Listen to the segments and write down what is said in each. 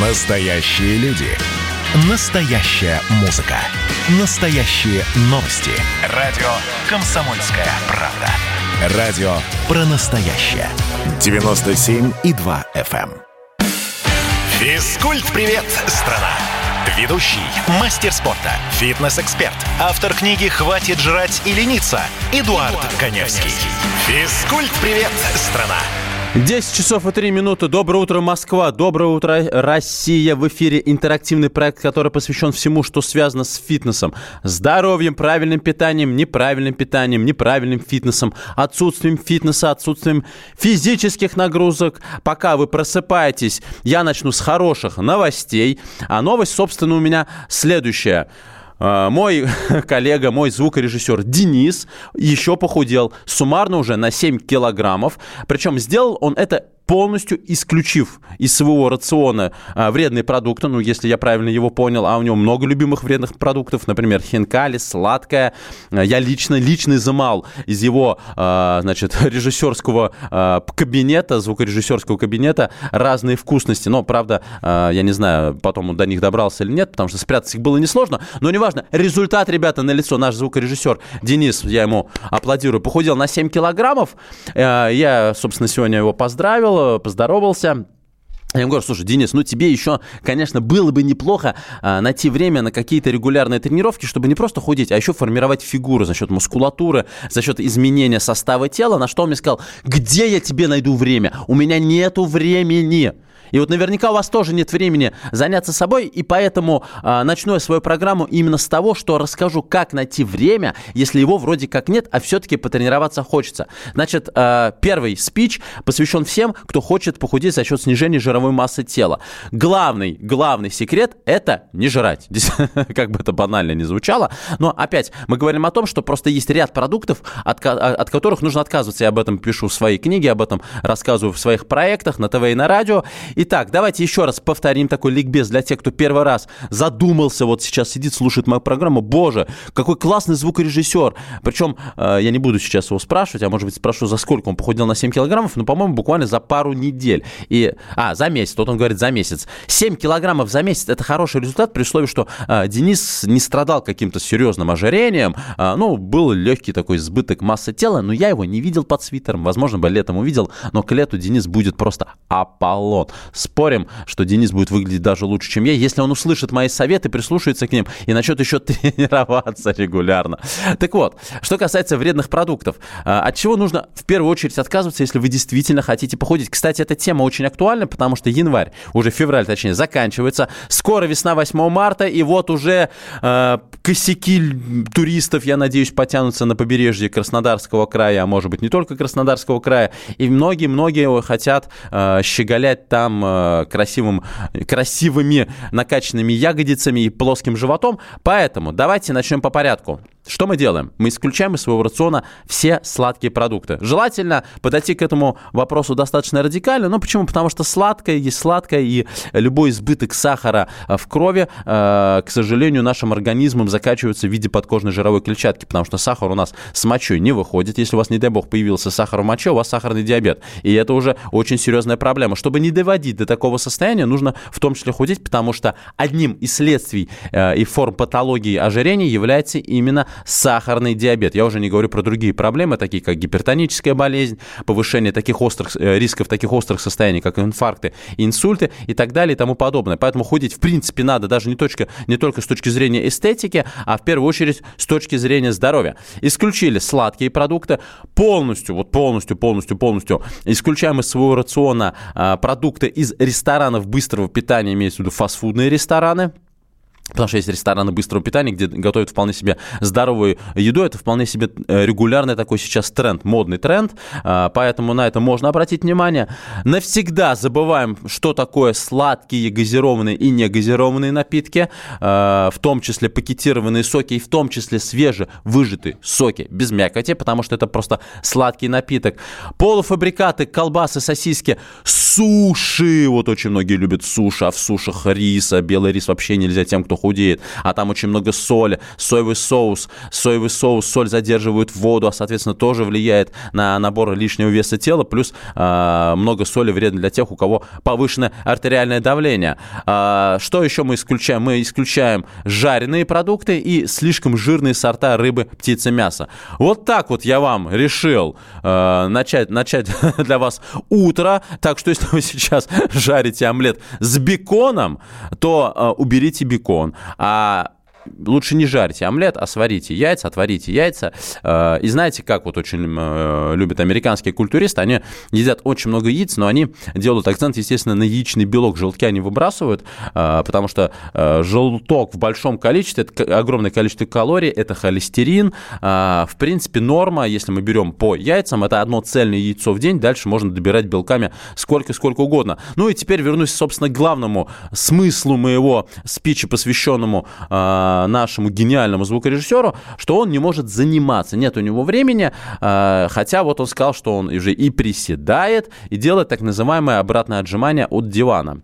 Настоящие люди. Настоящая музыка. Настоящие новости. Радио «Комсомольская правда». Радио про настоящее. 97,2 FM. Физкульт-привет, страна! Ведущий, мастер спорта, фитнес-эксперт, автор книги «Хватит жрать и лениться» Эдуард, Эдуард Коневский. Физкульт-привет, страна! 10 часов и 3 минуты. Доброе утро, Москва. Доброе утро, Россия. В эфире интерактивный проект, который посвящен всему, что связано с фитнесом. Здоровьем, правильным питанием, неправильным питанием, неправильным фитнесом, отсутствием фитнеса, отсутствием физических нагрузок. Пока вы просыпаетесь, я начну с хороших новостей. А новость, собственно, у меня следующая. А, мой коллега, мой звукорежиссер Денис еще похудел суммарно уже на 7 килограммов. Причем сделал он это полностью исключив из своего рациона а, вредные продукты, ну, если я правильно его понял, а у него много любимых вредных продуктов, например, хинкали, сладкое. А, я лично, лично изымал из его, а, значит, режиссерского а, кабинета, звукорежиссерского кабинета разные вкусности. Но, правда, а, я не знаю, потом он до них добрался или нет, потому что спрятать их было несложно. Но неважно, результат, ребята, на лицо. Наш звукорежиссер Денис, я ему аплодирую, похудел на 7 килограммов. А, я, собственно, сегодня его поздравил поздоровался. Я ему говорю, слушай, Денис, ну тебе еще, конечно, было бы неплохо а, найти время на какие-то регулярные тренировки, чтобы не просто худеть, а еще формировать фигуру за счет мускулатуры, за счет изменения состава тела. На что он мне сказал, где я тебе найду время? У меня нету времени. И вот наверняка у вас тоже нет времени заняться собой, и поэтому э, начну я свою программу именно с того, что расскажу, как найти время, если его вроде как нет, а все-таки потренироваться хочется. Значит, э, первый спич посвящен всем, кто хочет похудеть за счет снижения жировой массы тела. Главный, главный секрет – это не жрать. Здесь, как бы это банально не звучало, но опять мы говорим о том, что просто есть ряд продуктов, от, от которых нужно отказываться. Я об этом пишу в своей книге, об этом рассказываю в своих проектах на ТВ и на радио. Итак, давайте еще раз повторим такой ликбез для тех, кто первый раз задумался, вот сейчас сидит, слушает мою программу. Боже, какой классный звукорежиссер. Причем э, я не буду сейчас его спрашивать, а может быть спрошу, за сколько он похудел на 7 килограммов, но, по-моему, буквально за пару недель. И, а, за месяц, вот он говорит за месяц. 7 килограммов за месяц – это хороший результат при условии, что э, Денис не страдал каким-то серьезным ожирением, э, ну, был легкий такой избыток массы тела, но я его не видел под свитером, возможно, бы летом увидел, но к лету Денис будет просто Аполлон. Спорим, что Денис будет выглядеть даже лучше, чем я, если он услышит мои советы, прислушается к ним и начнет еще тренироваться регулярно. Так вот, что касается вредных продуктов, а, от чего нужно в первую очередь отказываться, если вы действительно хотите похудеть? Кстати, эта тема очень актуальна, потому что январь, уже февраль, точнее, заканчивается. Скоро весна 8 марта, и вот уже э, косяки туристов, я надеюсь, потянутся на побережье Краснодарского края, а может быть не только Краснодарского края. И многие-многие хотят э, щеголять там э, красивым, красивыми накачанными ягодицами и плоским животом. Поэтому давайте начнем по порядку. Что мы делаем? Мы исключаем из своего рациона все сладкие продукты. Желательно подойти к этому вопросу достаточно радикально. Ну, почему? Потому что сладкое есть сладкое, и любой избыток сахара в крови, э, к сожалению, нашим организмом закачивается в виде подкожной жировой клетчатки, потому что сахар у нас с мочой не выходит. Если у вас, не дай бог, появился сахар в моче, у вас сахарный диабет. И это уже очень серьезная проблема. Чтобы не доводить до такого состояния, нужно в том числе худеть, потому что одним из следствий э, и форм патологии ожирения является именно сахарный диабет. Я уже не говорю про другие проблемы, такие как гипертоническая болезнь, повышение таких острых э, рисков таких острых состояний, как инфаркты, инсульты и так далее и тому подобное. Поэтому худеть в принципе надо даже не, точка, не только с точки зрения эстетики, а в первую очередь с точки зрения здоровья. Исключили сладкие продукты полностью, вот полностью, полностью, полностью исключаем из своего рациона а, продукты из ресторанов быстрого питания, имеется в виду фастфудные рестораны, Потому что есть рестораны быстрого питания, где готовят вполне себе здоровую еду. Это вполне себе э, регулярный такой сейчас тренд, модный тренд. А, поэтому на это можно обратить внимание. Навсегда забываем, что такое сладкие, газированные и негазированные напитки. А, в том числе пакетированные соки и в том числе свежевыжатые соки без мякоти, потому что это просто сладкий напиток. Полуфабрикаты, колбасы, сосиски суши. Вот очень многие любят суши, а в сушах риса, белый рис вообще нельзя тем, кто худеет. А там очень много соли, соевый соус, соевый соус, соль задерживает воду, а, соответственно, тоже влияет на набор лишнего веса тела. Плюс э, много соли вредно для тех, у кого повышенное артериальное давление. Э, что еще мы исключаем? Мы исключаем жареные продукты и слишком жирные сорта рыбы, птицы, мяса. Вот так вот я вам решил э, начать, начать для вас утро. Так что если вы сейчас жарите омлет с беконом, то э, уберите бекон. А лучше не жарьте омлет, а сварите яйца, отварите яйца. Э, и знаете, как вот очень э, любят американские культуристы, они едят очень много яиц, но они делают акцент, естественно, на яичный белок. Желтки они выбрасывают, э, потому что желток в большом количестве, это огромное количество калорий, это холестерин. В принципе, норма, если мы берем по яйцам, это одно цельное яйцо в день, дальше можно добирать белками сколько-сколько угодно. Ну и теперь вернусь, собственно, к главному смыслу моего спича, посвященному нашему гениальному звукорежиссеру, что он не может заниматься, нет у него времени, э, хотя вот он сказал, что он уже и приседает, и делает так называемое обратное отжимание от дивана.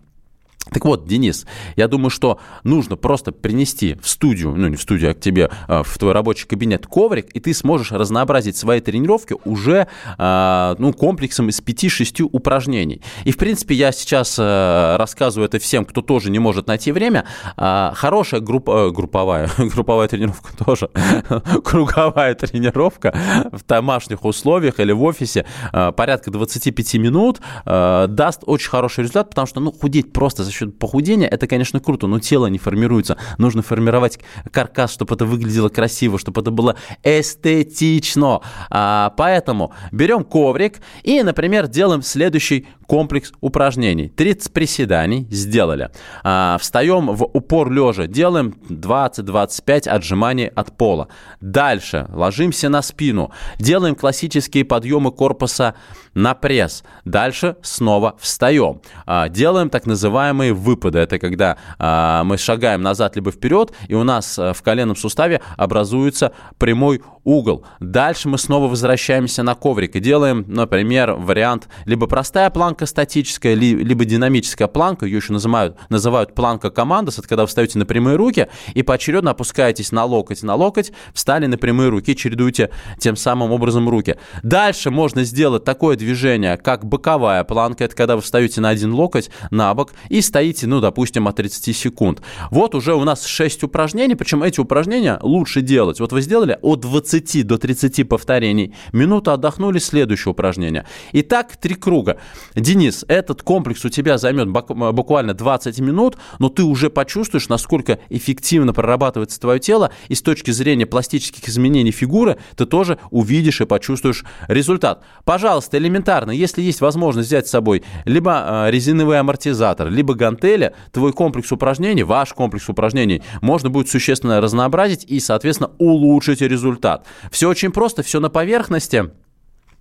Так вот, Денис, я думаю, что нужно просто принести в студию, ну не в студию, а к тебе а, в твой рабочий кабинет коврик, и ты сможешь разнообразить свои тренировки уже а, ну, комплексом из 5-6 упражнений. И, в принципе, я сейчас а, рассказываю это всем, кто тоже не может найти время. Хорошая группа, групповая, групповая тренировка тоже, круговая тренировка в домашних условиях или в офисе порядка 25 минут даст очень хороший результат, потому что ну, худеть просто за счет похудения, это, конечно, круто, но тело не формируется. Нужно формировать каркас, чтобы это выглядело красиво, чтобы это было эстетично. А, поэтому берем коврик и, например, делаем следующий комплекс упражнений. 30 приседаний сделали. А, встаем в упор лежа, делаем 20-25 отжиманий от пола. Дальше ложимся на спину, делаем классические подъемы корпуса на пресс. Дальше снова встаем. А, делаем так называемые выпады. Это когда а, мы шагаем назад либо вперед, и у нас а, в коленном суставе образуется прямой угол. Дальше мы снова возвращаемся на коврик и делаем, например, вариант либо простая планка статическая, либо динамическая планка, ее еще называют, называют планка командос, это когда вы встаете на прямые руки и поочередно опускаетесь на локоть, на локоть, встали на прямые руки, чередуете тем самым образом руки. Дальше можно сделать такое движение, как боковая планка, это когда вы встаете на один локоть, на бок и стоите, ну, допустим, от 30 секунд. Вот уже у нас 6 упражнений, причем эти упражнения лучше делать. Вот вы сделали от 20 20 до 30 повторений. Минуту отдохнули, следующее упражнение. Итак, три круга. Денис, этот комплекс у тебя займет буквально 20 минут, но ты уже почувствуешь, насколько эффективно прорабатывается твое тело, и с точки зрения пластических изменений фигуры ты тоже увидишь и почувствуешь результат. Пожалуйста, элементарно, если есть возможность взять с собой либо а, резиновый амортизатор, либо гантели, твой комплекс упражнений, ваш комплекс упражнений можно будет существенно разнообразить и, соответственно, улучшить результат. Все очень просто, все на поверхности.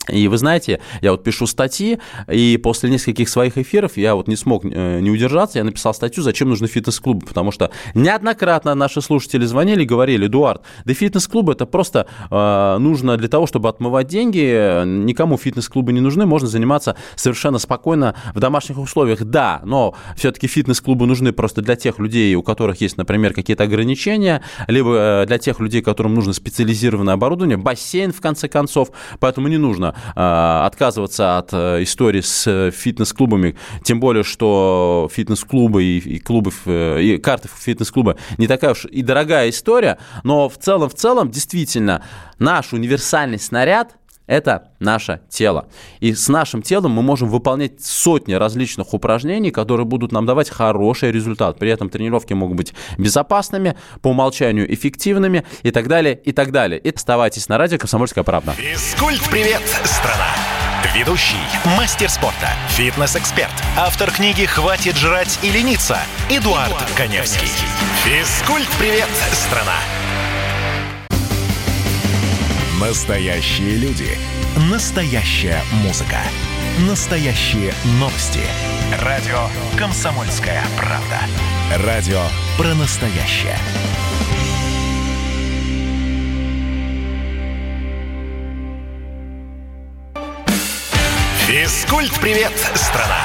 И вы знаете, я вот пишу статьи, и после нескольких своих эфиров я вот не смог э, не удержаться, я написал статью, зачем нужны фитнес-клубы, потому что неоднократно наши слушатели звонили и говорили, Эдуард, да фитнес-клубы это просто э, нужно для того, чтобы отмывать деньги, никому фитнес-клубы не нужны, можно заниматься совершенно спокойно в домашних условиях, да, но все-таки фитнес-клубы нужны просто для тех людей, у которых есть, например, какие-то ограничения, либо э, для тех людей, которым нужно специализированное оборудование, бассейн, в конце концов, поэтому не нужно Э, отказываться от э, истории с э, фитнес-клубами, тем более, что фитнес-клубы и, и клубы, и карты фитнес-клуба не такая уж и дорогая история, но в целом, в целом, действительно, наш универсальный снаряд – это наше тело. И с нашим телом мы можем выполнять сотни различных упражнений, которые будут нам давать хороший результат. При этом тренировки могут быть безопасными, по умолчанию эффективными и так далее, и так далее. И оставайтесь на радио «Комсомольская правда». Физкульт-привет, страна! Ведущий, мастер спорта, фитнес-эксперт, автор книги «Хватит жрать и лениться» Эдуард, Эдуард Коневский. Коневский. Физкульт-привет, страна! Настоящие люди. Настоящая музыка. Настоящие новости. Радио «Комсомольская правда». Радио про настоящее. Физкульт-привет, страна!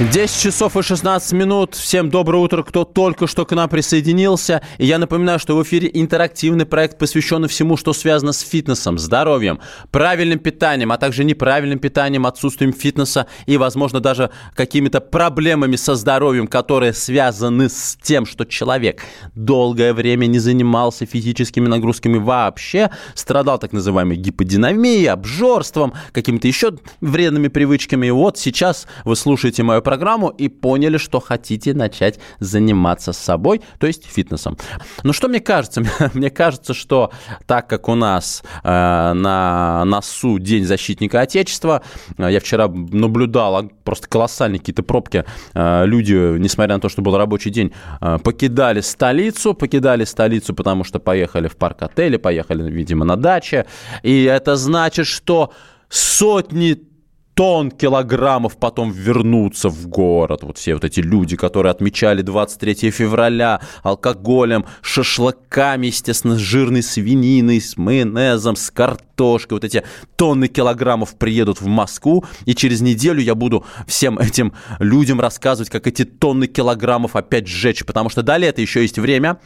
10 часов и 16 минут. Всем доброе утро, кто только что к нам присоединился. И я напоминаю, что в эфире интерактивный проект, посвященный всему, что связано с фитнесом, здоровьем, правильным питанием, а также неправильным питанием, отсутствием фитнеса и, возможно, даже какими-то проблемами со здоровьем, которые связаны с тем, что человек долгое время не занимался физическими нагрузками вообще, страдал так называемой гиподинамией, обжорством, какими-то еще вредными привычками. И вот сейчас вы слушаете мою программу и поняли, что хотите начать заниматься собой, то есть фитнесом. Но что мне кажется? Мне кажется, что так как у нас э, на носу День защитника Отечества, э, я вчера наблюдал просто колоссальные какие-то пробки. Э, люди, несмотря на то, что был рабочий день, э, покидали столицу, покидали столицу, потому что поехали в парк отеля, поехали, видимо, на даче. И это значит, что сотни тонн килограммов потом вернуться в город. Вот все вот эти люди, которые отмечали 23 февраля алкоголем, шашлыками, естественно, с жирной свининой, с майонезом, с картошкой. Вот эти тонны килограммов приедут в Москву, и через неделю я буду всем этим людям рассказывать, как эти тонны килограммов опять сжечь, потому что до лета еще есть время,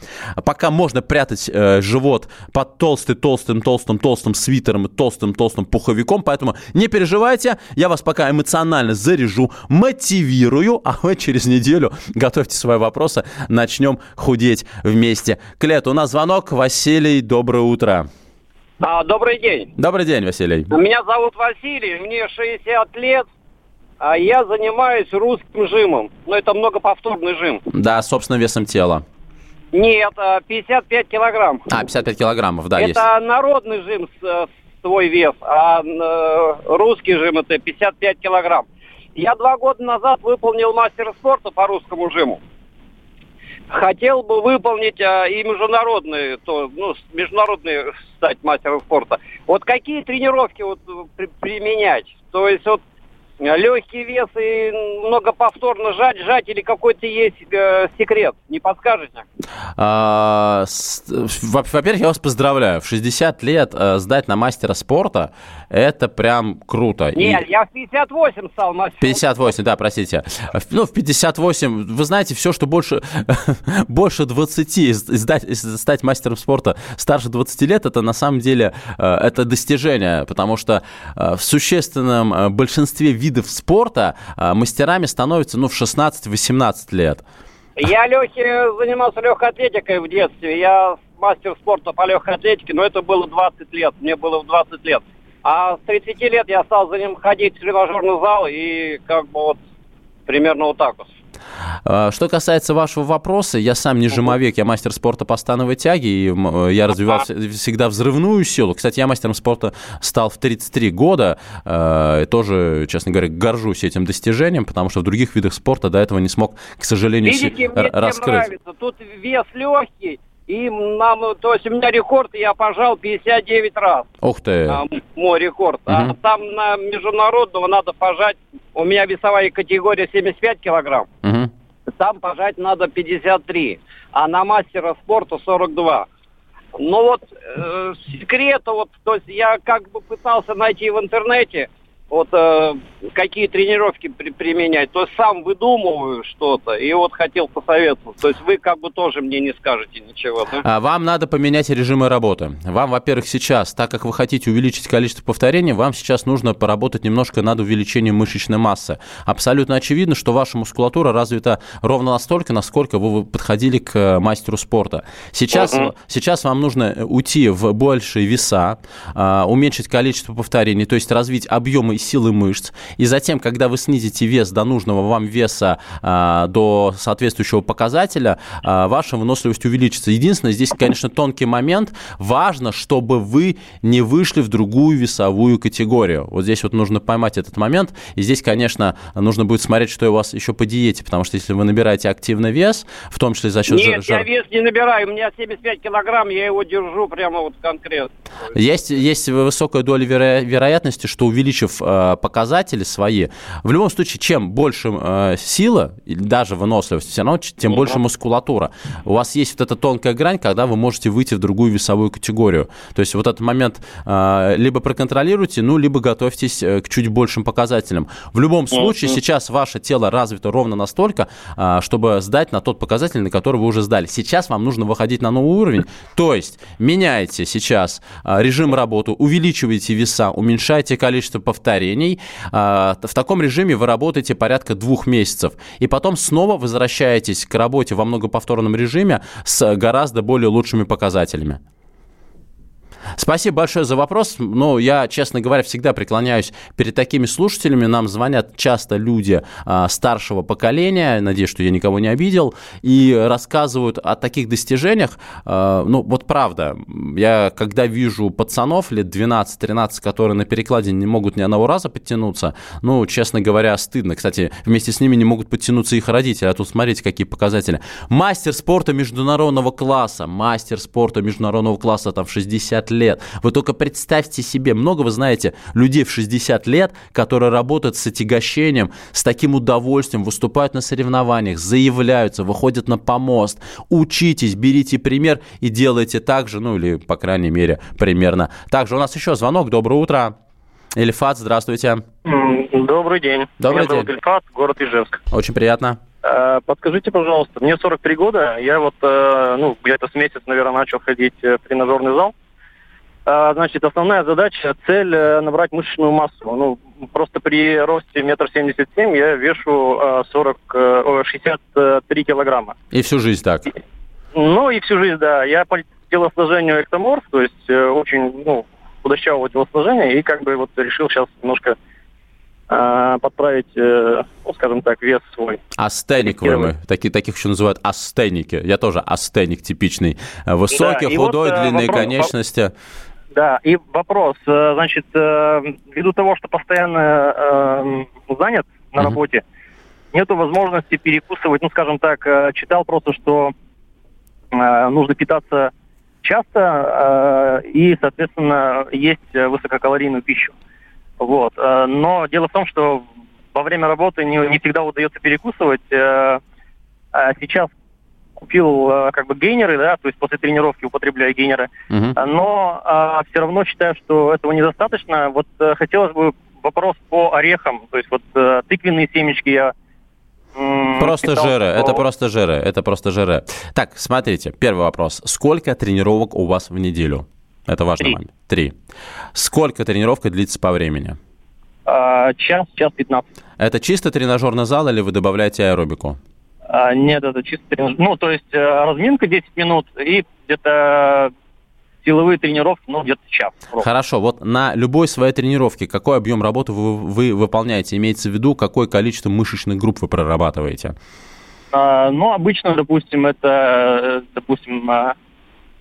пока можно прятать э, живот под толстым-толстым-толстым-толстым свитером и толстым-толстым пуховиком, поэтому не переживайте, я вас пока эмоционально заряжу, мотивирую, а вы через неделю готовьте свои вопросы, начнем худеть вместе. Клет, у нас звонок. Василий, доброе утро. А, добрый день. Добрый день, Василий. Меня зовут Василий, мне 60 лет. А я занимаюсь русским жимом. Но это многоповторный жим. Да, собственно, весом тела. Нет, 55 а, килограмм. А, 55 килограммов, да, это есть. Это народный жим с, с свой вес, а э, русский жим это 55 килограмм. Я два года назад выполнил мастера спорта по русскому жиму. Хотел бы выполнить а, и международные, то, ну, международные стать мастером спорта. Вот какие тренировки вот при, применять? То есть вот легкий вес и многоповторно жать, жать или какой-то есть э, секрет? Не подскажете? А, во-первых, я вас поздравляю. В 60 лет э, сдать на мастера спорта – это прям круто. Нет, и... я в 58 стал мастером. 58, да, простите. Ну, в 58, вы знаете, все, что больше, больше 20, сдать, стать мастером спорта старше 20 лет, это на самом деле э, это достижение, потому что э, в существенном большинстве видов видов спорта а, мастерами становятся ну, в 16-18 лет. Я, Лехе, занимался легкой атлетикой в детстве. Я мастер спорта по легкой атлетике, но это было 20 лет. Мне было в 20 лет. А с 30 лет я стал за ним ходить в тренажерный зал и как бы вот примерно вот так вот. А, что касается вашего вопроса, я сам не жимовик, я мастер спорта по становой тяге, и э, я развивал всегда взрывную силу. Кстати, я мастером спорта стал в 33 года, э, и тоже, честно говоря, горжусь этим достижением, потому что в других видах спорта до этого не смог, к сожалению, Видите, мне раскрыть. нравится. Тут вес легкий, и нам, то есть у меня рекорд, я пожал 59 раз. Ух ты. А, мой рекорд. Угу. А там на международного надо пожать, у меня весовая категория 75 килограмм. Там пожать надо 53, а на мастера спорта 42. Ну вот э, секрета, вот, то есть я как бы пытался найти в интернете, вот э, какие тренировки при, применять, то есть сам выдумываю что-то, и вот хотел посоветовать. То есть вы как бы тоже мне не скажете ничего, да? А вам надо поменять режимы работы. Вам, во-первых, сейчас, так как вы хотите увеличить количество повторений, вам сейчас нужно поработать немножко над увеличением мышечной массы. Абсолютно очевидно, что ваша мускулатура развита ровно настолько, насколько вы подходили к э, мастеру спорта. Сейчас, uh-huh. сейчас вам нужно уйти в большие веса, а, уменьшить количество повторений, то есть развить объемы силы мышц. И затем, когда вы снизите вес до нужного вам веса, а, до соответствующего показателя, а, ваша выносливость увеличится. Единственное, здесь, конечно, тонкий момент. Важно, чтобы вы не вышли в другую весовую категорию. Вот здесь вот нужно поймать этот момент. И здесь, конечно, нужно будет смотреть, что у вас еще по диете, потому что если вы набираете активный вес, в том числе за счет... Нет, жар... я вес не набираю, у меня 75 килограмм, я его держу прямо вот конкретно. Есть, есть высокая доля веро- вероятности, что увеличив э, показатели свои, в любом случае, чем больше э, сила, даже выносливость, все равно тем больше мускулатура. У вас есть вот эта тонкая грань, когда вы можете выйти в другую весовую категорию. То есть вот этот момент э, либо проконтролируйте, ну, либо готовьтесь э, к чуть большим показателям. В любом случае, сейчас ваше тело развито ровно настолько, э, чтобы сдать на тот показатель, на который вы уже сдали. Сейчас вам нужно выходить на новый уровень, то есть меняйте сейчас э, режим работы, увеличиваете веса, уменьшайте количество повторений. Э, в таком режиме вы работаете порядка двух месяцев. И потом снова возвращаетесь к работе во многоповторном режиме с гораздо более лучшими показателями. Спасибо большое за вопрос. Ну, я, честно говоря, всегда преклоняюсь перед такими слушателями. Нам звонят часто люди а, старшего поколения, надеюсь, что я никого не обидел, и рассказывают о таких достижениях. А, ну, вот правда, я когда вижу пацанов лет 12-13, которые на перекладе не могут ни одного раза подтянуться, ну, честно говоря, стыдно. Кстати, вместе с ними не могут подтянуться их родители, а тут смотрите, какие показатели. Мастер спорта международного класса, мастер спорта международного класса, там, в 60 лет лет. Вы только представьте себе, много вы знаете людей в 60 лет, которые работают с отягощением, с таким удовольствием, выступают на соревнованиях, заявляются, выходят на помост. Учитесь, берите пример и делайте так же, ну или, по крайней мере, примерно так же. У нас еще звонок. Доброе утро. Ильфат, здравствуйте. Добрый день. Добрый Меня день. зовут Ильфат, город Ижевск. Очень приятно. Э, Подскажите, пожалуйста, мне 43 года, я вот, э, ну, где-то с месяц, наверное, начал ходить э, в тренажерный зал. А, Значит, основная задача, цель э, набрать мышечную массу. Ну, просто при росте метр семьдесят семь я вешу э, 40, э, о, 63 килограмма. И всю жизнь так. Ну и всю жизнь, да. Я по телосложению эктоморф, то есть э, очень, ну, худощавого телосложения, и как бы вот решил сейчас немножко э, подправить, э, ну, скажем так, вес свой. Астеник вы мы. Такие, таких еще называют астеники. Я тоже астеник типичный. Высокий, Да, вот, худой, э, длинные вопрос- конечности. Да, и вопрос, э, значит, э, ввиду того, что постоянно э, занят на работе, нету возможности перекусывать, ну, скажем так, читал просто, что нужно питаться часто и, соответственно, есть высококалорийную пищу. Вот. Но дело в том, что во время работы не, не всегда удается перекусывать. А Сейчас купил э, как бы гейнеры, да, то есть после тренировки употребляю гейнеры. Мгм. Но все равно считаю, что этого недостаточно. Вот э, хотелось бы вопрос по орехам. То есть вот э, тыквенные семечки я Просто жиры, это просто жиры, это просто жиры. Так, смотрите, первый вопрос. Сколько тренировок у вас в неделю? Это важный Три. момент. Три. Сколько тренировка длится по времени? а, час, час 15. Это чисто тренажерный зал или вы добавляете аэробику? А, нет, это чисто тренаж- Ну, то есть э, разминка 10 минут и где-то силовые тренировки, ну, где-то час. ровно. Хорошо, вот на любой своей тренировке какой объем работы вы, вы выполняете? Имеется в виду, какое количество мышечных групп вы прорабатываете? А, ну, обычно, допустим, это, э, допустим, а,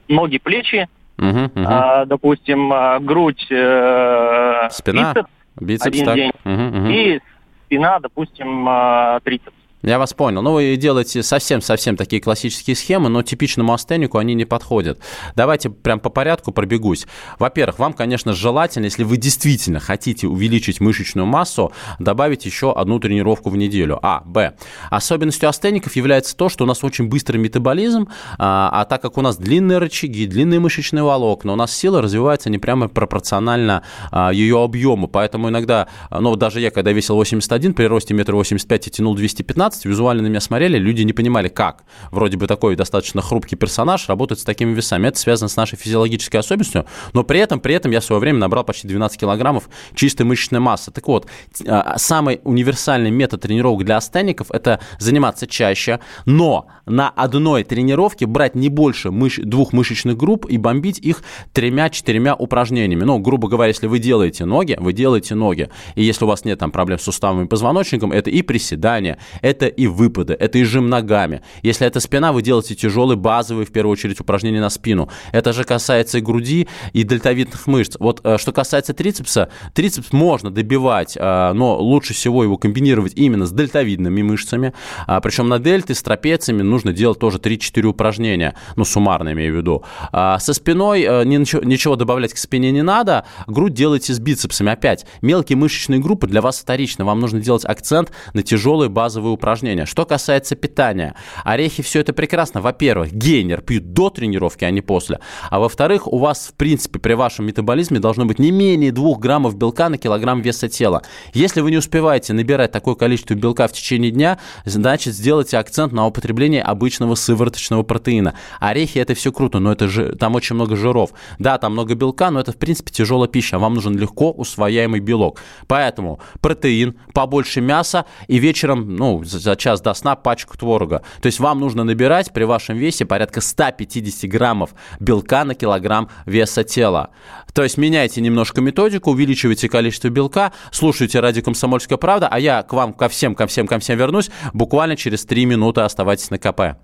ноги, плечи, Мгм, мгм. а, допустим, а, грудь, э, Спина, бицепс, бицепс, один так? день. Мгм, мгм. и спина, допустим, а, трицепс. Я вас понял. Ну, вы делаете совсем-совсем такие классические схемы, но типичному астенику они не подходят. Давайте прям по порядку пробегусь. Во-первых, вам, конечно, желательно, если вы действительно хотите увеличить мышечную массу, добавить еще одну тренировку в неделю. А. Б. Особенностью астеников является то, что у нас очень быстрый метаболизм, а, а так как у нас длинные рычаги, длинные мышечные волокна, у нас сила развивается не прямо пропорционально а, ее объему. Поэтому иногда, ну, даже я, когда весил 81, при росте метра 85 и тянул 215, визуально на меня смотрели, люди не понимали, как. Вроде бы такой достаточно хрупкий персонаж работает с такими весами. Это связано с нашей физиологической особенностью, но при этом, при этом я в свое время набрал почти 12 килограммов чистой мышечной массы. Так вот, а, самый универсальный метод тренировок для астеников – это заниматься чаще, но на одной тренировке брать не больше мыш- двух мышечных групп и бомбить их тремя-четырьмя упражнениями. Ну, грубо говоря, если вы делаете ноги, вы делаете ноги. И если у вас нет там проблем с суставами и позвоночником, это и приседания, это это и выпады, это и жим ногами. Если это спина, вы делаете тяжелые базовые, в первую очередь, упражнения на спину. Это же касается и груди, и дельтовидных мышц. Вот э, что касается трицепса, трицепс можно добивать, э, но лучше всего его комбинировать именно с дельтовидными мышцами. А, Причем на дельты с трапециями нужно делать тоже 3-4 упражнения, ну, суммарно имею в виду. А со спиной э, ничего, добавлять к спине не надо, грудь делайте с бицепсами. Опять, мелкие мышечные группы для вас вторичны, вам нужно делать акцент на тяжелые базовые упражнения. Что касается питания, орехи все это прекрасно. Во-первых, гейнер пьют до тренировки, а не после. А во-вторых, у вас, в принципе, при вашем метаболизме должно быть не менее 2 граммов белка на килограмм веса тела. Если вы не успеваете набирать такое количество белка в течение дня, значит, сделайте акцент на употребление обычного сывороточного протеина. Орехи это все круто, но это же там очень много жиров. Да, там много белка, но это, в принципе, тяжелая пища. Вам нужен легко усвояемый белок. Поэтому протеин, побольше мяса и вечером, ну, за час до сна пачку творога. То есть вам нужно набирать при вашем весе порядка 150 граммов белка на килограмм веса тела. То есть меняйте немножко методику, увеличивайте количество белка, слушайте радио «Комсомольская правда», а я к вам, ко всем, ко всем, ко всем вернусь буквально через 3 минуты. Оставайтесь на КП.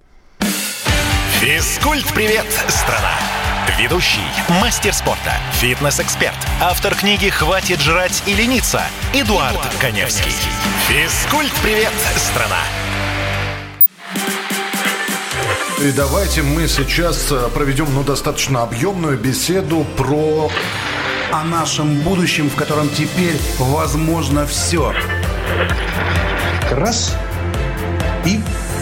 Физкульт-привет, страна! Ведущий, мастер спорта, фитнес-эксперт, автор книги «Хватит жрать и лениться» Эдуард, Эдуард Коневский. Физкульт-привет, страна! И давайте мы сейчас э, проведем ну, достаточно объемную беседу про... О нашем будущем, в котором теперь возможно все. Раз и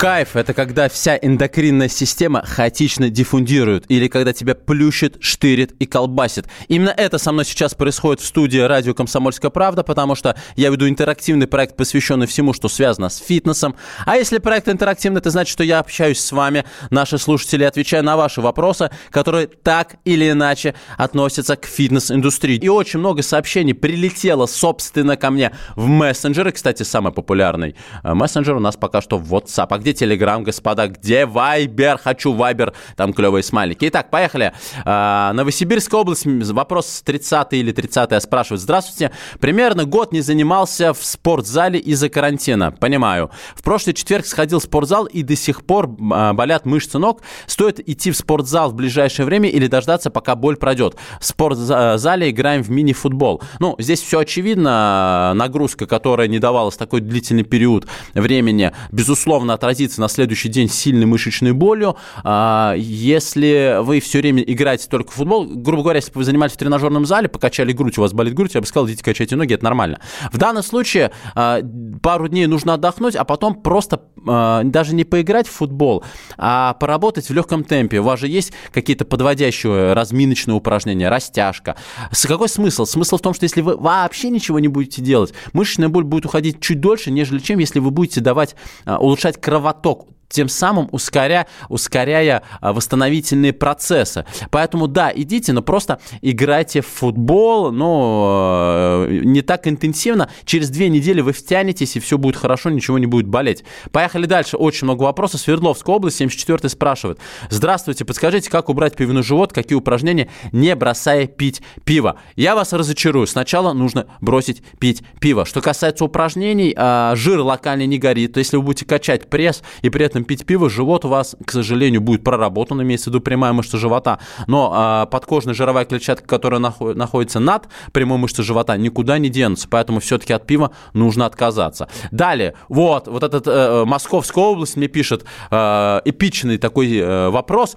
Кайф – это когда вся эндокринная система хаотично диффундирует, или когда тебя плющит, штырит и колбасит. Именно это со мной сейчас происходит в студии радио «Комсомольская правда», потому что я веду интерактивный проект, посвященный всему, что связано с фитнесом. А если проект интерактивный, это значит, что я общаюсь с вами, наши слушатели, отвечаю на ваши вопросы, которые так или иначе относятся к фитнес-индустрии. И очень много сообщений прилетело, собственно, ко мне в мессенджеры. Кстати, самый популярный э, мессенджер у нас пока что в WhatsApp. А где где Телеграм, господа? Где Вайбер? Хочу Вайбер. Там клевые смайлики. Итак, поехали. А, Новосибирская область. Вопрос 30 или 30 спрашивает. Здравствуйте. Примерно год не занимался в спортзале из-за карантина. Понимаю. В прошлый четверг сходил в спортзал и до сих пор а, болят мышцы ног. Стоит идти в спортзал в ближайшее время или дождаться, пока боль пройдет. В спортзале играем в мини-футбол. Ну, здесь все очевидно. Нагрузка, которая не давалась такой длительный период времени, безусловно, отразится отразится на следующий день сильной мышечной болью. А, если вы все время играете только в футбол, грубо говоря, если бы вы занимались в тренажерном зале, покачали грудь, у вас болит грудь, я бы сказал, идите качайте ноги, это нормально. В данном случае а, пару дней нужно отдохнуть, а потом просто а, даже не поиграть в футбол, а поработать в легком темпе. У вас же есть какие-то подводящие разминочные упражнения, растяжка. С какой смысл? Смысл в том, что если вы вообще ничего не будете делать, мышечная боль будет уходить чуть дольше, нежели чем если вы будете давать, улучшать кровоток кровоток тем самым ускоря, ускоряя а, восстановительные процессы. Поэтому да, идите, но просто играйте в футбол, но э, не так интенсивно. Через две недели вы втянетесь, и все будет хорошо, ничего не будет болеть. Поехали дальше. Очень много вопросов. Свердловская область, 74 спрашивает. Здравствуйте, подскажите, как убрать пивной живот, какие упражнения, не бросая пить пиво? Я вас разочарую. Сначала нужно бросить пить пиво. Что касается упражнений, а, жир локально не горит. То есть, если вы будете качать пресс и при этом этом пить пиво, живот у вас, к сожалению, будет проработан, имеется в виду прямая мышца живота, но а, подкожная жировая клетчатка, которая нахо- находится над прямой мышцей живота, никуда не денутся, поэтому все-таки от пива нужно отказаться. Далее, вот, вот этот э, Московская область мне пишет э, эпичный такой э, вопрос.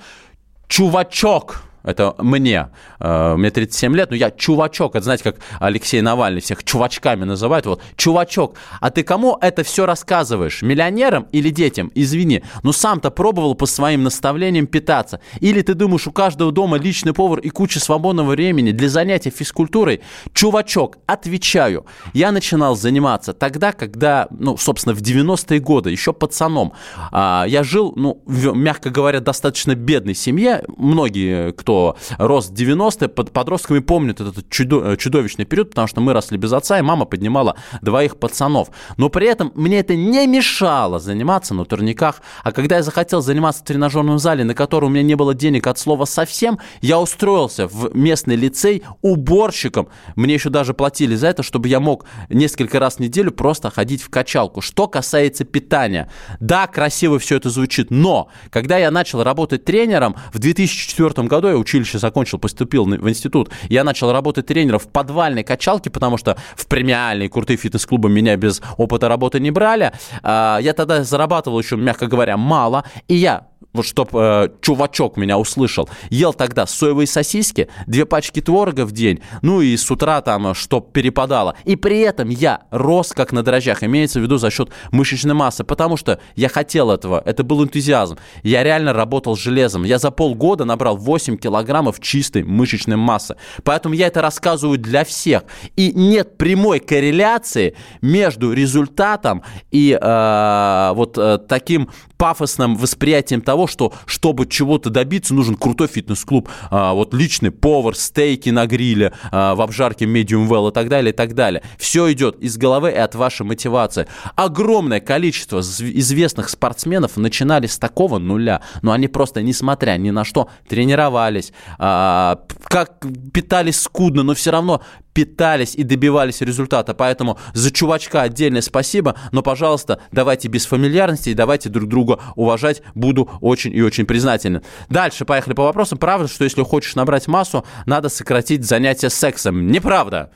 Чувачок, это мне, э, мне 37 лет, но я чувачок, это знаете, как Алексей Навальный всех чувачками называет, вот, чувачок, а ты кому это все рассказываешь, миллионерам или детям? Извини, но сам-то пробовал по своим наставлениям питаться. Или ты думаешь, у каждого дома личный повар и куча свободного времени для занятий физкультурой? Чувачок, отвечаю, я начинал заниматься тогда, когда, ну, собственно, в 90-е годы, еще пацаном. А, я жил, ну, мягко говоря, достаточно бедной семье. Многие, кто рос в 90-е, под подростками помнят этот чудо, чудовищный период, потому что мы росли без отца, и мама поднимала двоих пацанов. Но при этом мне это не мешало заниматься на турниках. А когда я захотел заниматься в тренажерном зале, на который у меня не было денег от слова совсем, я устроился в местный лицей уборщиком. Мне еще даже платили за это, чтобы я мог несколько раз в неделю просто ходить в качалку. Что касается питания. Да, красиво все это звучит, но когда я начал работать тренером, в 2004 году я училище закончил, поступил в институт, я начал работать тренером в подвальной качалке, потому что в премиальные крутые фитнес-клубы меня без опыта работы не брали. А, я тогда зарабатывал еще, мягко говоря, мало, и я вот чтоб э, чувачок меня услышал, ел тогда соевые сосиски, две пачки творога в день, ну и с утра там, э, чтоб перепадало. И при этом я рос как на дрожжах, имеется в виду за счет мышечной массы, потому что я хотел этого, это был энтузиазм. Я реально работал железом. Я за полгода набрал 8 килограммов чистой мышечной массы. Поэтому я это рассказываю для всех. И нет прямой корреляции между результатом и э, вот э, таким пафосным восприятием того, что чтобы чего-то добиться, нужен крутой фитнес-клуб, а, вот личный повар, стейки на гриле, а, в обжарке medium well и так далее, и так далее. Все идет из головы и от вашей мотивации. Огромное количество известных спортсменов начинали с такого нуля, но они просто, несмотря ни на что, тренировались, а, как питались скудно, но все равно питались и добивались результата. Поэтому за чувачка отдельное спасибо, но, пожалуйста, давайте без фамильярности и давайте друг друга уважать. Буду очень и очень признателен. Дальше поехали по вопросам. Правда, что если хочешь набрать массу, надо сократить занятия сексом? Неправда.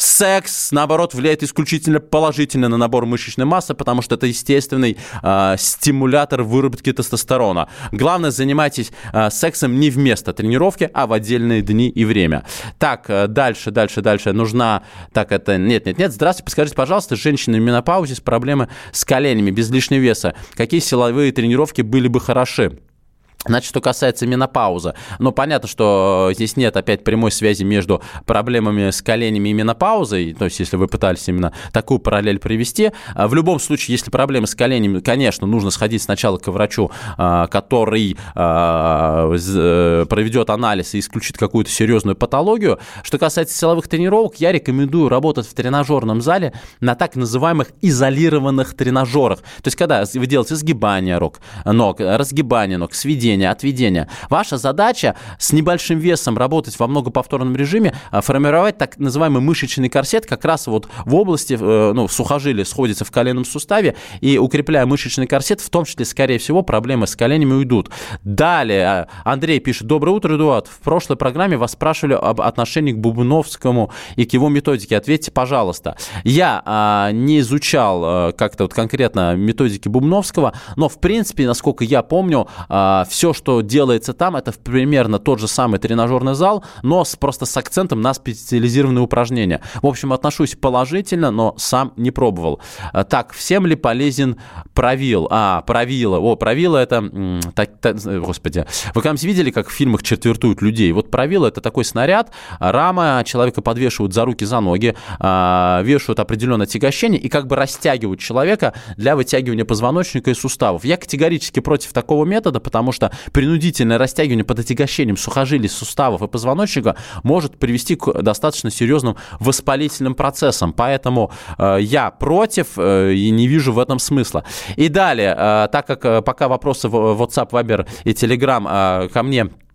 Секс, наоборот, влияет исключительно положительно на набор мышечной массы, потому что это естественный э, стимулятор выработки тестостерона. Главное, занимайтесь э, сексом не вместо тренировки, а в отдельные дни и время. Так, э, дальше, дальше, дальше. Нужна... Так, это... Нет, нет, нет. Здравствуйте, подскажите, пожалуйста, женщины в менопаузе с проблемой с коленями, без лишнего веса. Какие силовые тренировки были бы хороши? Значит, что касается менопаузы, ну, понятно, что здесь нет опять прямой связи между проблемами с коленями и менопаузой, то есть, если вы пытались именно такую параллель привести. А в любом случае, если проблемы с коленями, конечно, нужно сходить сначала к врачу, а, который а, э, проведет анализ и исключит какую-то серьезную патологию. Что касается силовых тренировок, я рекомендую работать в тренажерном зале на так называемых изолированных тренажерах. То есть, когда вы делаете сгибание рук, ног, разгибание ног, сведение введения, отведения. Ваша задача с небольшим весом работать во многоповторном режиме, а, формировать так называемый мышечный корсет как раз вот в области, э, ну, сухожилия сходится в коленном суставе, и укрепляя мышечный корсет, в том числе, скорее всего, проблемы с коленями уйдут. Далее, а, Андрей пишет, доброе утро, Эдуард. В прошлой программе вас спрашивали об отношении к Бубновскому и к его методике. Ответьте, пожалуйста. Я а, не изучал а, как-то вот конкретно методики Бубновского, но, в принципе, насколько я помню, все все, что делается там, это примерно тот же самый тренажерный зал, но с, просто с акцентом на специализированные упражнения. В общем, отношусь положительно, но сам не пробовал. А, так, всем ли полезен правил? А, правила. О, правила это... Так, так, господи. Вы когда видели, как в фильмах четвертуют людей? Вот правила это такой снаряд, рама, человека подвешивают за руки, за ноги, а, вешают определенное отягощение и как бы растягивают человека для вытягивания позвоночника и суставов. Я категорически против такого метода, потому что принудительное растягивание под отягощением сухожилий, суставов и позвоночника может привести к достаточно серьезным воспалительным процессам. Поэтому э, я против э, и не вижу в этом смысла. И далее, э, так как э, пока вопросы в WhatsApp, Viber и Telegram э, ко мне Э,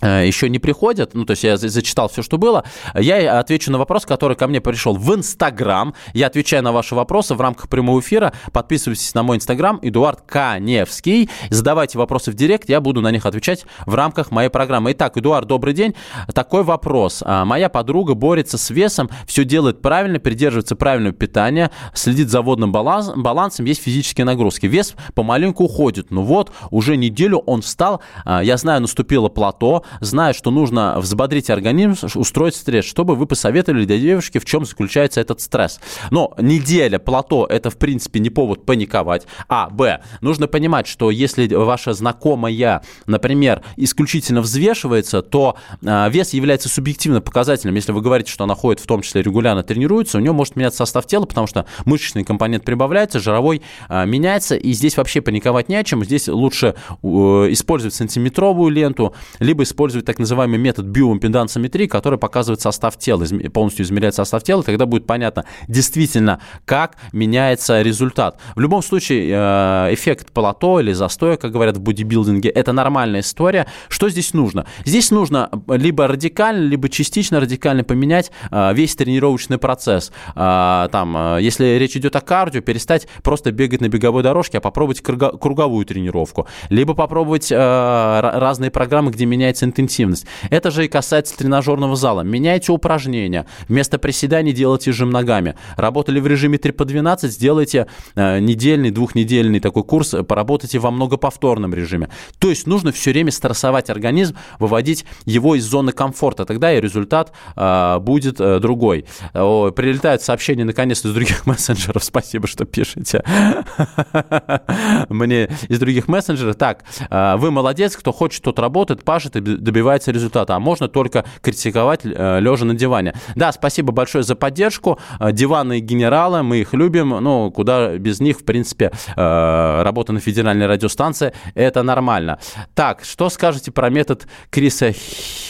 еще не приходят, ну, то есть я зачитал все, что было, я отвечу на вопрос, который ко мне пришел в Инстаграм. Я отвечаю на ваши вопросы в рамках прямого эфира. Подписывайтесь на мой Инстаграм, Эдуард Каневский. Задавайте вопросы в Директ, я буду на них отвечать в рамках моей программы. Итак, Эдуард, добрый день. Такой вопрос. А, моя подруга борется с весом, все делает правильно, придерживается правильного питания, следит за водным баланс, балансом, есть физические нагрузки. Вес помаленьку уходит. Ну вот, уже неделю он встал, а, я знаю, наступило плато, знают, что нужно взбодрить организм, устроить стресс, чтобы вы посоветовали для девушки, в чем заключается этот стресс. Но неделя плато – это, в принципе, не повод паниковать. А, Б, нужно понимать, что если ваша знакомая, например, исключительно взвешивается, то э, вес является субъективным показателем. Если вы говорите, что она ходит в том числе регулярно тренируется, у нее может меняться состав тела, потому что мышечный компонент прибавляется, жировой э, меняется, и здесь вообще паниковать не о чем. Здесь лучше э, использовать сантиметровую ленту, либо использовать так называемый метод биоимпедансометрии, который показывает состав тела, полностью измеряет состав тела, тогда будет понятно действительно, как меняется результат. В любом случае, э, эффект плато или застоя, как говорят в бодибилдинге, это нормальная история. Что здесь нужно? Здесь нужно либо радикально, либо частично радикально поменять э, весь тренировочный процесс. Э, там, если речь идет о кардио, перестать просто бегать на беговой дорожке, а попробовать круговую тренировку. Либо попробовать разные программы, где меняется интенсивность. Это же и касается тренажерного зала. Меняйте упражнения. Вместо приседаний делайте жим ногами. Работали в режиме 3 по 12, сделайте недельный, двухнедельный такой курс, поработайте во многоповторном режиме. То есть нужно все время стрессовать организм, выводить его из зоны комфорта. Тогда и результат э, будет э, другой. О, прилетают сообщения наконец-то из других мессенджеров. Спасибо, что пишете мне из других мессенджеров. Так, э, вы молодец, кто хочет, тот работает, пашет и добивается результата. А можно только критиковать э, лежа на диване. Да, спасибо большое за поддержку. Э, диванные генералы, мы их любим. Ну, куда без них, в принципе, э, работа на федеральной радиостанции, это нормально. Так, что скажете про метод Криса?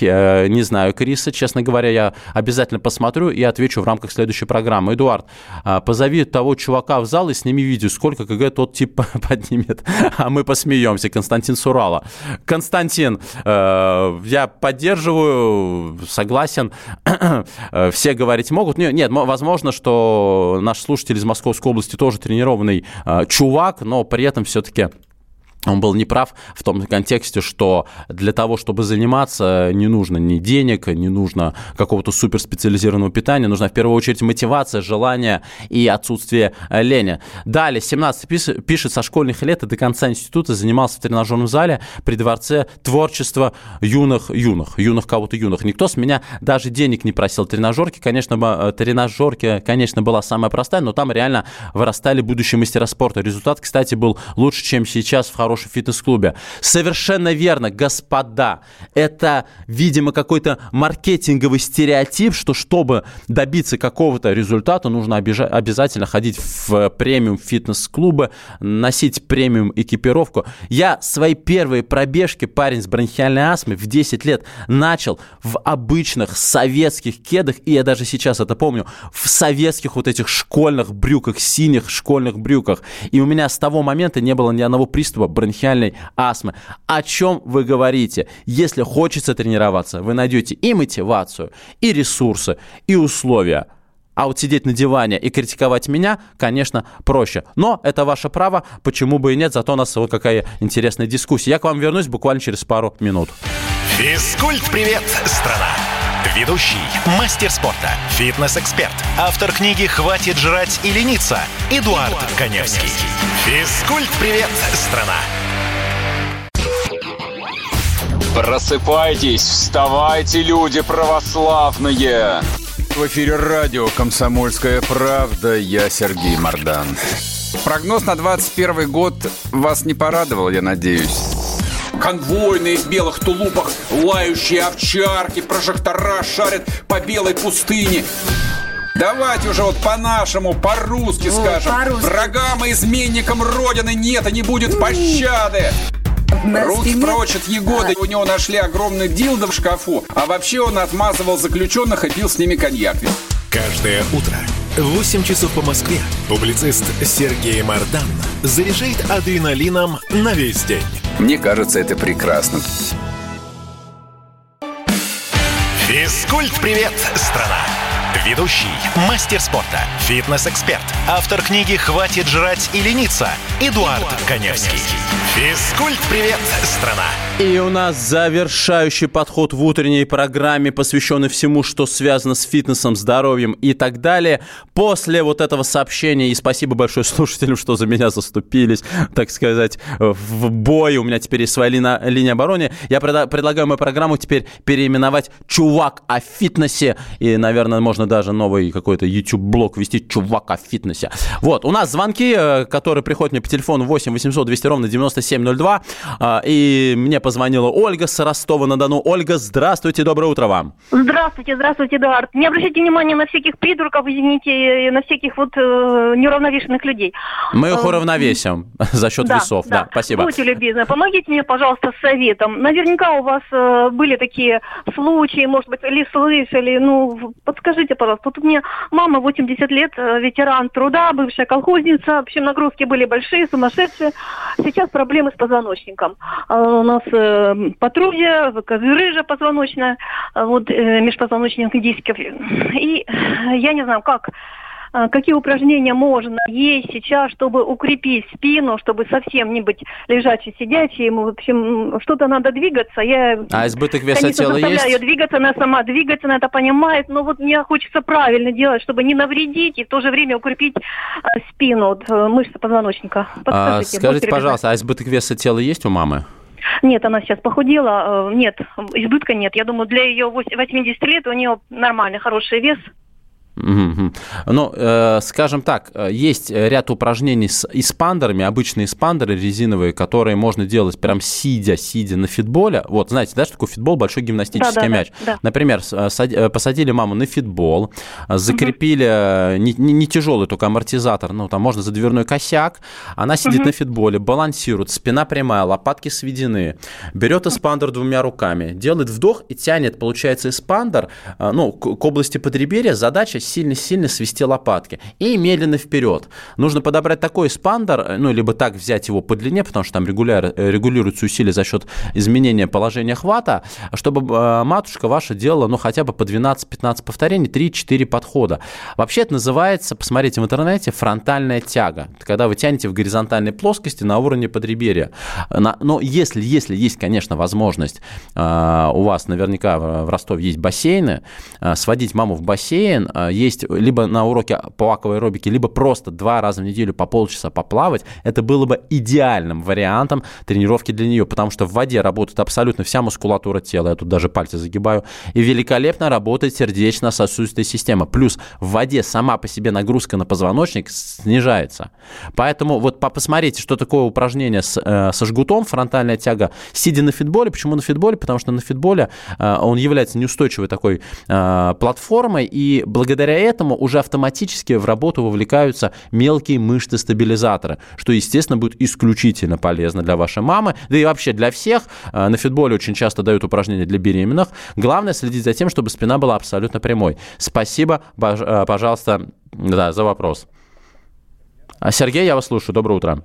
Не знаю Криса, честно говоря, я обязательно посмотрю и отвечу в рамках следующей программы. Эдуард, позови того чувака в зал и сними видео, сколько КГ тот тип поднимет, а мы посмеемся. Константин Сурала. Константин, я поддерживаю, согласен. Все говорить могут. Нет, возможно, что наш слушатель из Московской области тоже тренированный чувак, но при этом все-таки он был неправ в том контексте, что для того, чтобы заниматься, не нужно ни денег, не нужно какого-то суперспециализированного питания, нужна в первую очередь мотивация, желание и отсутствие лени. Далее, 17 пишет, со школьных лет и до конца института занимался в тренажерном зале при дворце творчества юных, юных, юных кого-то юных. Никто с меня даже денег не просил. Тренажерки, конечно, э, тренажерки, конечно, была самая простая, но там реально вырастали будущие мастера спорта. Результат, кстати, был лучше, чем сейчас в хорошем хорошем фитнес-клубе. Совершенно верно, господа. Это, видимо, какой-то маркетинговый стереотип, что чтобы добиться какого-то результата, нужно обязательно ходить в премиум фитнес-клубы, носить премиум экипировку. Я свои первые пробежки, парень с бронхиальной астмой, в 10 лет начал в обычных советских кедах, и я даже сейчас это помню, в советских вот этих школьных брюках, синих школьных брюках. И у меня с того момента не было ни одного приступа бронхиальной астмы. О чем вы говорите? Если хочется тренироваться, вы найдете и мотивацию, и ресурсы, и условия. А вот сидеть на диване и критиковать меня, конечно, проще. Но это ваше право, почему бы и нет, зато у нас вот какая интересная дискуссия. Я к вам вернусь буквально через пару минут. Физкульт-привет, страна! Ведущий, мастер спорта, фитнес-эксперт, автор книги «Хватит жрать и лениться» Эдуард, Эдуард Коневский. Физкульт-привет, страна! Просыпайтесь, вставайте, люди православные! В эфире радио «Комсомольская правда». Я Сергей Мордан. Прогноз на 21 год вас не порадовал, я надеюсь. Конвойные в белых тулупах, лающие овчарки, прожектора шарят по белой пустыне. Давайте уже вот по-нашему, по-русски О, скажем. По Врагам и изменникам Родины нет и не будет пощады. Руки прочь от Егоды. У него нашли огромный дилдо в шкафу. А вообще он отмазывал заключенных и пил с ними коньяк. Каждое утро в 8 часов по Москве публицист Сергей Мардан заряжает адреналином на весь день. Мне кажется, это прекрасно. Физкульт-привет, страна! Ведущий, мастер спорта, фитнес-эксперт, автор книги «Хватит жрать и лениться» Эдуард, Эдуард Коневский. Физкульт-привет, страна! И у нас завершающий подход в утренней программе, посвященный всему, что связано с фитнесом, здоровьем и так далее. После вот этого сообщения, и спасибо большое слушателям, что за меня заступились, так сказать, в бой. У меня теперь есть своя линия, линия обороны. Я предлагаю мою программу теперь переименовать «Чувак о фитнесе». И, наверное, можно даже новый какой-то YouTube-блог вести «Чувак о фитнесе». Вот, у нас звонки, э, которые приходят мне по телефону 8 800 200 ровно 9702. А, и мне позвонила Ольга с Ростова-на-Дону. Ольга, здравствуйте, доброе утро вам. Здравствуйте, здравствуйте, Эдуард. Не обращайте внимания на всяких придурков, извините, на всяких вот э, неуравновешенных людей. Мы их э, уравновесим за счет да, весов. Да. да, спасибо. Будьте любезны, помогите мне, пожалуйста, с советом. Наверняка у вас э, были такие случаи, может быть, или слышали. Ну, подскажите, пожалуйста. Вот у меня мама 80 лет, э, ветеран труда, бывшая колхозница. В общем, нагрузки были большие, сумасшедшие. Сейчас проблемы с позвоночником. А у нас э, потрузия, рыжа позвоночная, вот э, межпозвоночных дисков. И я не знаю, как какие упражнения можно есть сейчас, чтобы укрепить спину, чтобы совсем не быть лежачей, сидячей. В общем, что-то надо двигаться. Я, а избыток веса конечно, тела есть? ее двигаться, она сама двигаться, она это понимает, но вот мне хочется правильно делать, чтобы не навредить и в то же время укрепить спину, вот, мышцы позвоночника. А, скажите, пожалуйста, а избыток веса тела есть у мамы? Нет, она сейчас похудела. Э, нет, избытка нет. Я думаю, для ее 80 лет у нее нормальный, хороший вес. Ну, э, скажем так, э, есть ряд упражнений с эспандерами, обычные эспандеры резиновые, которые можно делать прям сидя, сидя на фитболе. Вот, знаете, да, что такое фитбол, большой гимнастический да, да, мяч. Да, да. Например, э, посадили маму на фитбол, закрепили угу. не, не, не тяжелый только амортизатор, ну, там можно за дверной косяк, она сидит угу. на фитболе, балансирует, спина прямая, лопатки сведены, берет эспандер двумя руками, делает вдох и тянет, получается, эспандер, ну, к области подреберья, задача сильно-сильно свести лопатки. И медленно вперед. Нужно подобрать такой эспандер, э, ну, либо так взять его по длине, потому что там регуляр, э, регулируются усилия за счет изменения положения хвата, чтобы э, матушка ваша делала, ну, хотя бы по 12-15 повторений, 3-4 подхода. Вообще это называется, посмотрите в интернете, фронтальная тяга. Когда вы тянете в горизонтальной плоскости на уровне подреберья. Но если, если есть, конечно, возможность, у вас наверняка в Ростове есть бассейны, сводить маму в бассейн, есть либо на уроке по лаковой аэробике, либо просто два раза в неделю по полчаса поплавать, это было бы идеальным вариантом тренировки для нее, потому что в воде работает абсолютно вся мускулатура тела, я тут даже пальцы загибаю, и великолепно работает сердечно-сосудистая система. Плюс в воде сама по себе нагрузка на позвоночник снижается. Поэтому вот посмотрите, что такое упражнение с, э, со жгутом, фронтальная тяга, сидя на фитболе. Почему на фитболе? Потому что на фитболе э, он является неустойчивой такой э, платформой, и благодаря благодаря этому уже автоматически в работу вовлекаются мелкие мышцы-стабилизаторы, что, естественно, будет исключительно полезно для вашей мамы, да и вообще для всех. Э, на фитболе очень часто дают упражнения для беременных. Главное следить за тем, чтобы спина была абсолютно прямой. Спасибо, э, пожалуйста, да, за вопрос. А, Сергей, я вас слушаю. Доброе утро.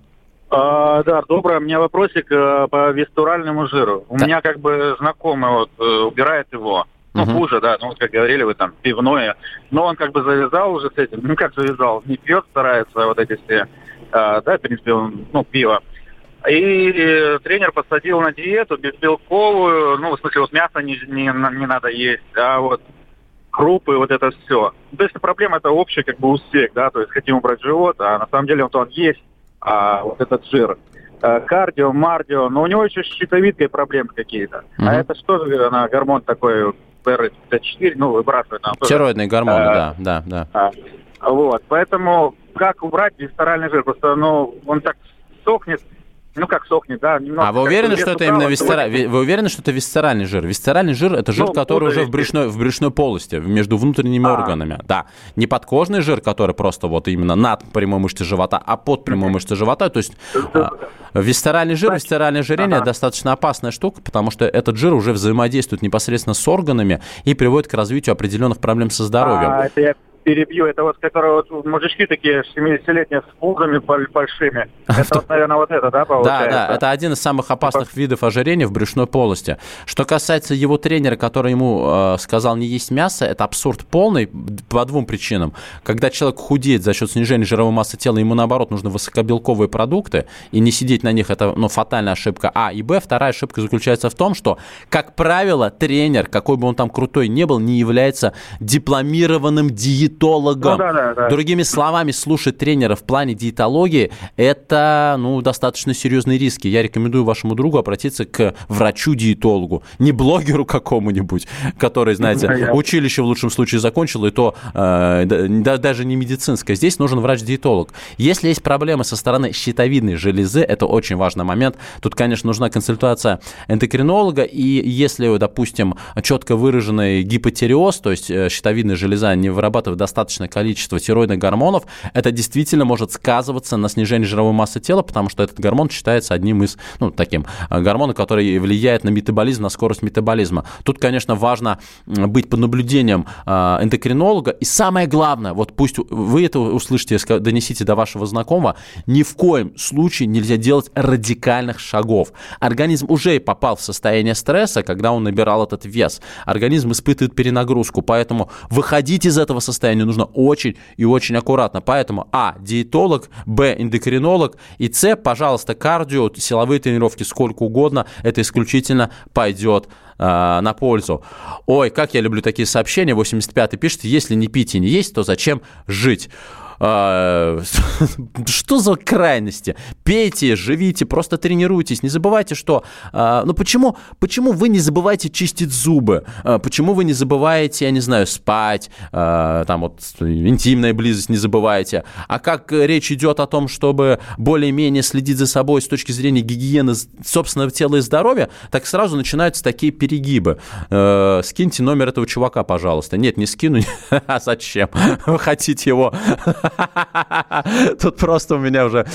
А, да, доброе. У меня вопросик э, по вестуральному жиру. У да. меня как бы знакомый вот убирает его. Ну, угу. хуже, да, ну, вот как говорили вы, там, пивное. Но он как бы завязал уже с этим. Ну, как завязал? Не пьет, старается вот эти все, а, да, в принципе, он, ну, пиво. И тренер посадил на диету безбелковую, ну, в смысле, вот мясо не, не, не надо есть, а вот крупы, вот это все. То есть проблема это общая, как бы, успех, да, то есть хотим убрать живот, а на самом деле вот он есть, а вот этот жир. Э, кардио, мардио, но у него еще с щитовидкой проблемы какие-то. Mm-hmm. А это что же она, гормон такой ПР-54, ну, выбрасывает нам Стероидные гормоны, а, да, да, да. А, вот, поэтому как убрать висцеральный жир? Просто, ну, он так сохнет, ну как сохнет, да. Немного, а вы уверены, что это именно висцеральный? Вы уверены, что это висцеральный жир? Висцеральный жир это жир, ну, который уже в брюшной, в брюшной полости, между внутренними а. органами. Да. Не подкожный жир, который просто вот именно над прямой мышцей живота, а под прямой мышцей живота. То есть а, висцеральный жир, висцеральное ожирение ага. достаточно опасная штука, потому что этот жир уже взаимодействует непосредственно с органами и приводит к развитию определенных проблем со здоровьем. А, это я перебью. Это вот, которые вот мужички такие 70-летние с пузами большими. Это вот, наверное, вот это, да, получается? Да, да, это один из самых опасных видов ожирения в брюшной полости. Что касается его тренера, который ему э, сказал не есть мясо, это абсурд полный по двум причинам. Когда человек худеет за счет снижения жировой массы тела, ему наоборот нужны высокобелковые продукты, и не сидеть на них, это ну, фатальная ошибка. А, и Б, вторая ошибка заключается в том, что, как правило, тренер, какой бы он там крутой не был, не является дипломированным диетологом. Ну, да, да, да. Другими словами, слушать тренера в плане диетологии – это ну, достаточно серьезные риски. Я рекомендую вашему другу обратиться к врачу-диетологу, не блогеру какому-нибудь, который, знаете, училище в лучшем случае закончил, и то э, да, даже не медицинское. Здесь нужен врач-диетолог. Если есть проблемы со стороны щитовидной железы, это очень важный момент. Тут, конечно, нужна консультация эндокринолога, и если, допустим, четко выраженный гипотереоз, то есть э, щитовидная железа не вырабатывает достаточное количество тироидных гормонов, это действительно может сказываться на снижении жировой массы тела, потому что этот гормон считается одним из, ну, таким э, гормоном, который влияет на метаболизм, на скорость метаболизма. Тут, конечно, важно быть под наблюдением э, эндокринолога. И самое главное, вот пусть вы это услышите, донесите до вашего знакомого, ни в коем случае нельзя делать радикальных шагов. Организм уже попал в состояние стресса, когда он набирал этот вес. Организм испытывает перенагрузку, поэтому выходить из этого состояния нужно очень и очень аккуратно. Поэтому А, диетолог, Б, эндокринолог и С, пожалуйста, кардио, силовые тренировки, сколько угодно, это исключительно пойдет э, на пользу. Ой, как я люблю такие сообщения. 85-й пишет, если не пить и не есть, то зачем жить? А, что за крайности? Пейте, живите, просто тренируйтесь. Не забывайте, что... А, ну почему, почему вы не забываете чистить зубы? А, почему вы не забываете, я не знаю, спать? Там вот интимная близость не забывайте. А как речь идет о том, чтобы более-менее следить за собой с точки зрения гигиены собственного тела и здоровья, так сразу начинаются такие перегибы. Скиньте номер этого чувака, пожалуйста. Нет, не скину. А зачем? Вы хотите его Тут просто у меня уже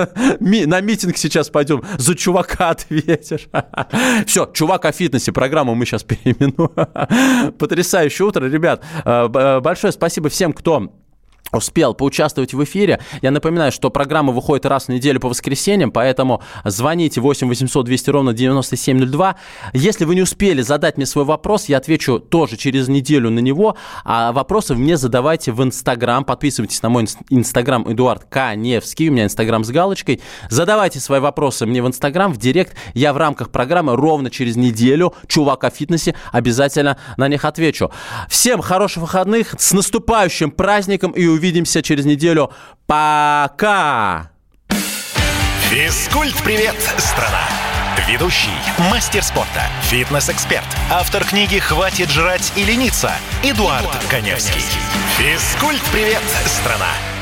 на митинг сейчас пойдем, за чувака ответишь. Все, чувак о фитнесе, программу мы сейчас переименуем. Потрясающее утро, ребят. Э, большое спасибо всем, кто успел поучаствовать в эфире. Я напоминаю, что программа выходит раз в неделю по воскресеньям, поэтому звоните 8 800 200 ровно 9702. Если вы не успели задать мне свой вопрос, я отвечу тоже через неделю на него, а вопросы мне задавайте в Инстаграм. Подписывайтесь на мой Инстаграм Эдуард Каневский, у меня Инстаграм с галочкой. Задавайте свои вопросы мне в Инстаграм, в Директ. Я в рамках программы ровно через неделю, чувак о фитнесе, обязательно на них отвечу. Всем хороших выходных, с наступающим праздником и увидимся через неделю. Пока! Физкульт-привет, страна! Ведущий, мастер спорта, фитнес-эксперт, автор книги «Хватит жрать и лениться» Эдуард, Эдуард Коневский. Коневский. Физкульт-привет, страна!